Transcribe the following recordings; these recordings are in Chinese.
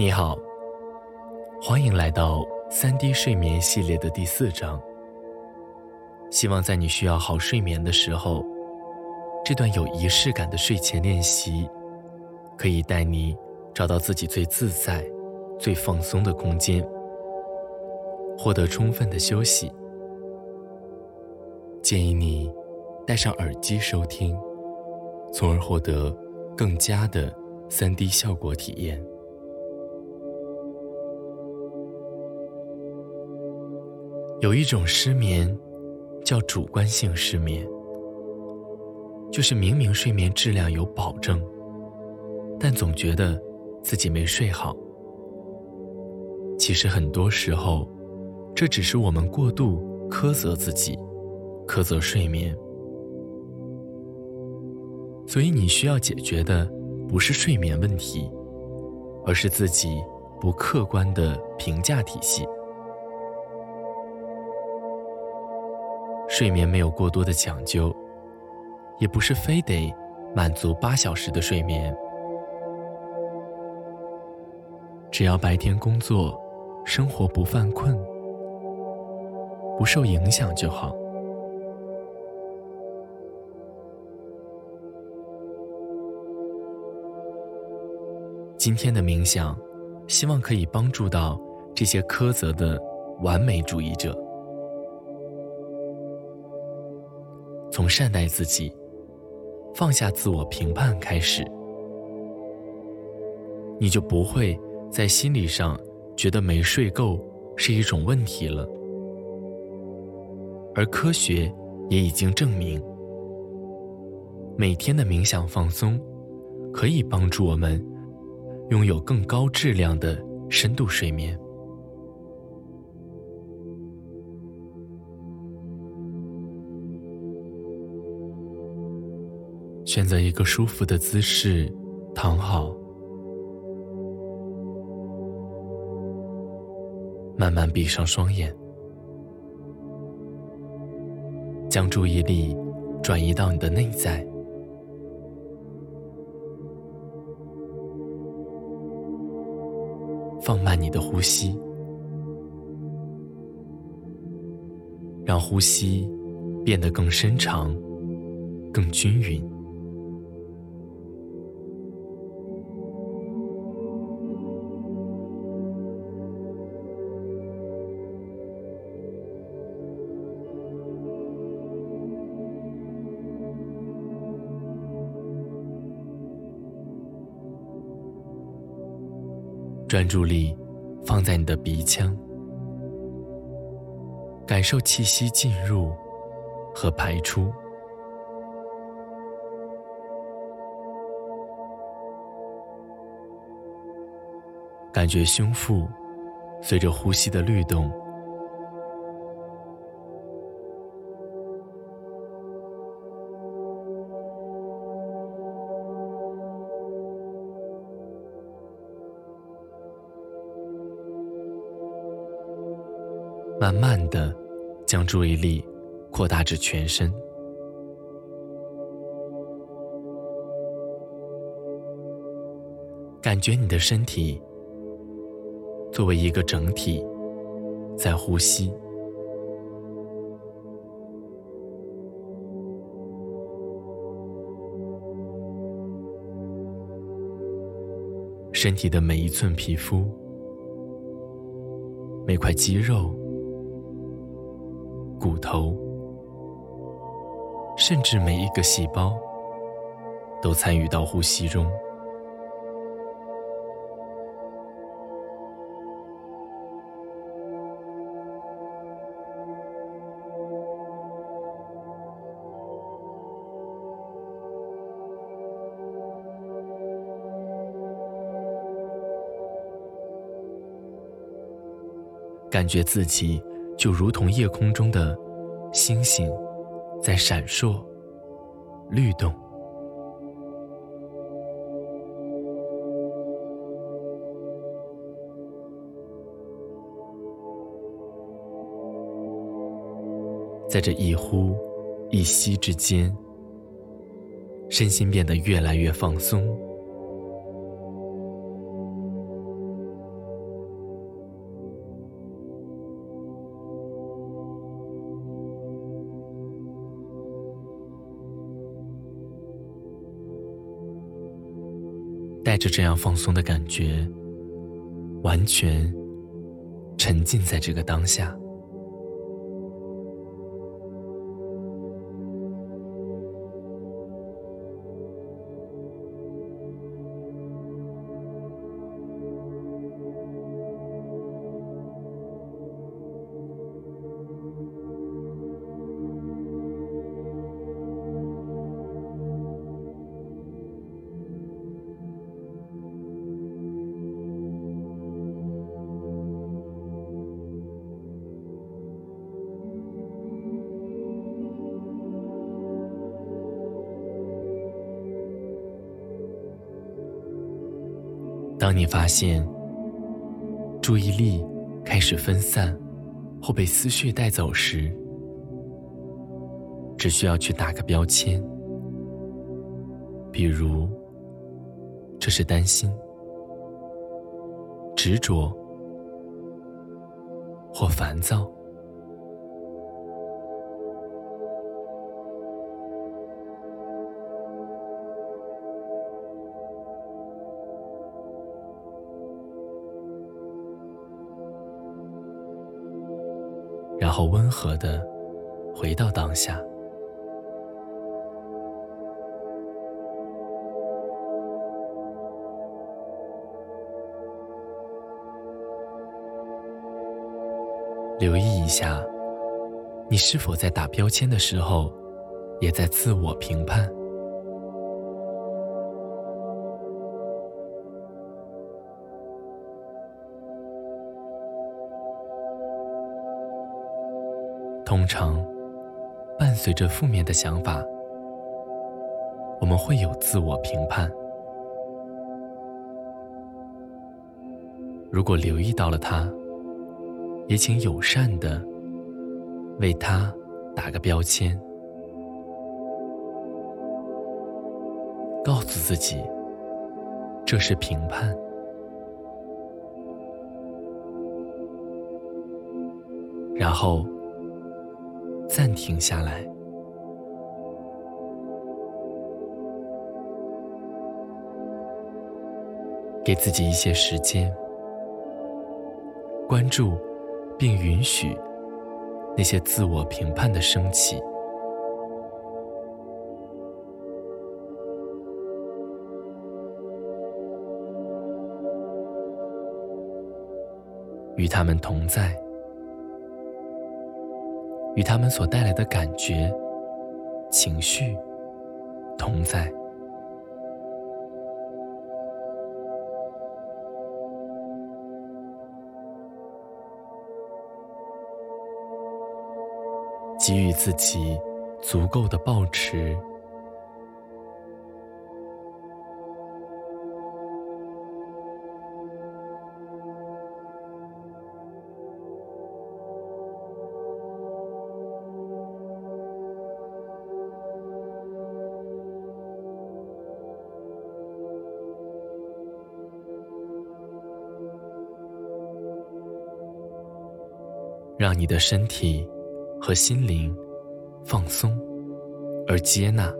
你好，欢迎来到三 D 睡眠系列的第四章。希望在你需要好睡眠的时候，这段有仪式感的睡前练习，可以带你找到自己最自在、最放松的空间，获得充分的休息。建议你戴上耳机收听，从而获得更佳的三 D 效果体验。有一种失眠，叫主观性失眠，就是明明睡眠质量有保证，但总觉得自己没睡好。其实很多时候，这只是我们过度苛责自己，苛责睡眠。所以你需要解决的不是睡眠问题，而是自己不客观的评价体系。睡眠没有过多的讲究，也不是非得满足八小时的睡眠，只要白天工作、生活不犯困、不受影响就好。今天的冥想，希望可以帮助到这些苛责的完美主义者。从善待自己、放下自我评判开始，你就不会在心理上觉得没睡够是一种问题了。而科学也已经证明，每天的冥想放松可以帮助我们拥有更高质量的深度睡眠。选择一个舒服的姿势，躺好，慢慢闭上双眼，将注意力转移到你的内在，放慢你的呼吸，让呼吸变得更深长、更均匀。专注力放在你的鼻腔，感受气息进入和排出，感觉胸腹随着呼吸的律动。慢慢的，将注意力扩大至全身，感觉你的身体作为一个整体在呼吸，身体的每一寸皮肤、每块肌肉。骨头，甚至每一个细胞，都参与到呼吸中，感觉自己。就如同夜空中的星星，在闪烁、律动，在这一呼一吸之间，身心变得越来越放松，带着这样放松的感觉，完全沉浸在这个当下。当你发现注意力开始分散或被思绪带走时，只需要去打个标签，比如这是担心、执着或烦躁。然后温和的回到当下，留意一下，你是否在打标签的时候，也在自我评判。通常，伴随着负面的想法，我们会有自我评判。如果留意到了它，也请友善的为它打个标签，告诉自己这是评判，然后。暂停下来，给自己一些时间，关注并允许那些自我评判的升起，与他们同在。与他们所带来的感觉、情绪同在，给予自己足够的抱持。让你的身体和心灵放松而接纳，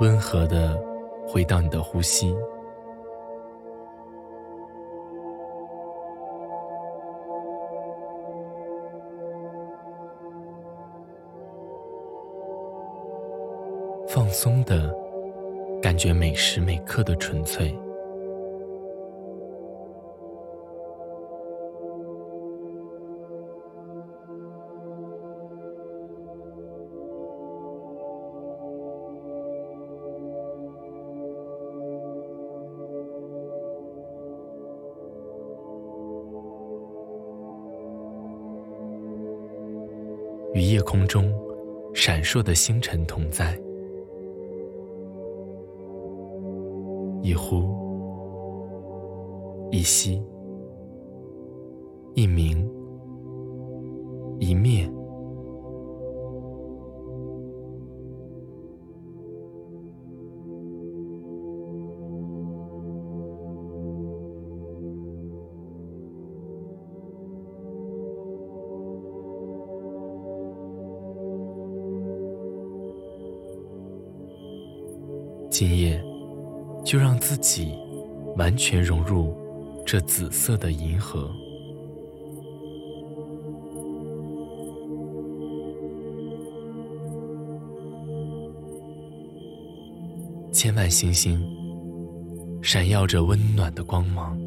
温和的回到你的呼吸，放松的感觉每时每刻的纯粹。与夜空中闪烁的星辰同在，一呼一吸，一明，一灭。就让自己完全融入这紫色的银河。千万星星闪耀着温暖的光芒，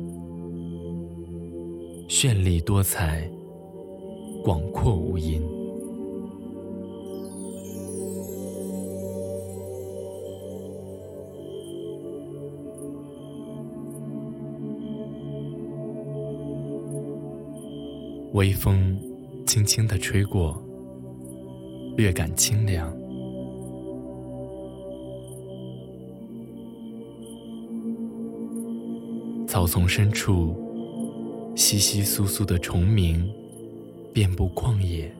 绚丽多彩，广阔无垠。微风轻轻地吹过，略感清凉。草丛深处，稀稀疏疏的虫鸣遍布旷野。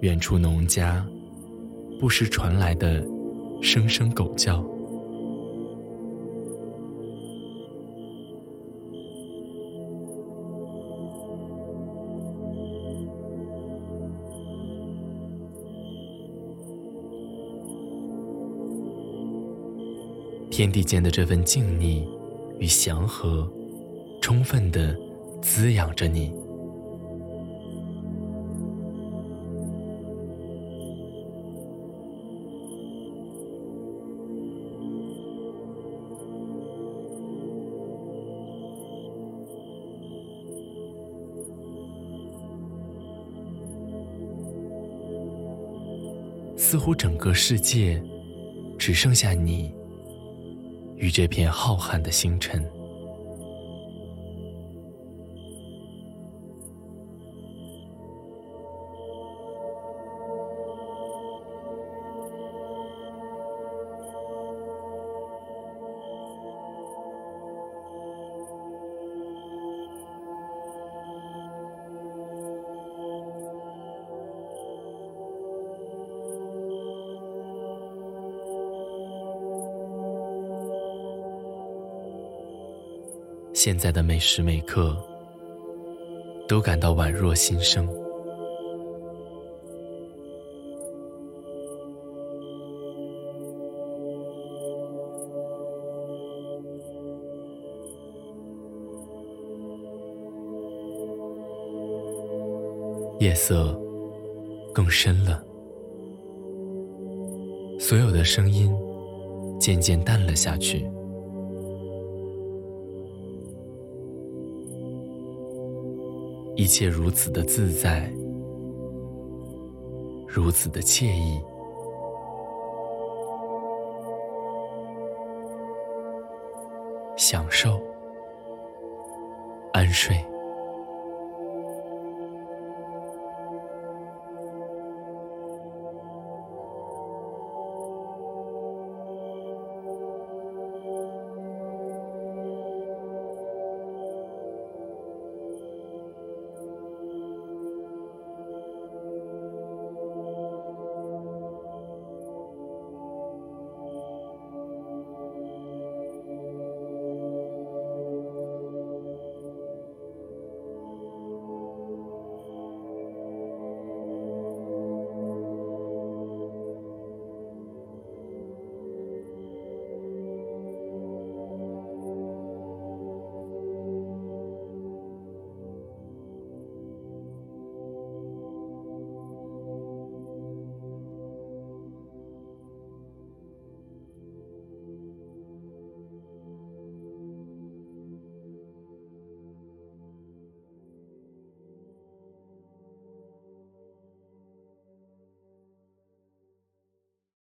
远处农家不时传来的声声狗叫。天地间的这份静谧与祥和，充分的滋养着你。似乎整个世界只剩下你。与这片浩瀚的星辰，现在的每时每刻，都感到宛若新生。夜色更深了，所有的声音渐渐淡了下去。一切如此的自在，如此的惬意，享受，安睡。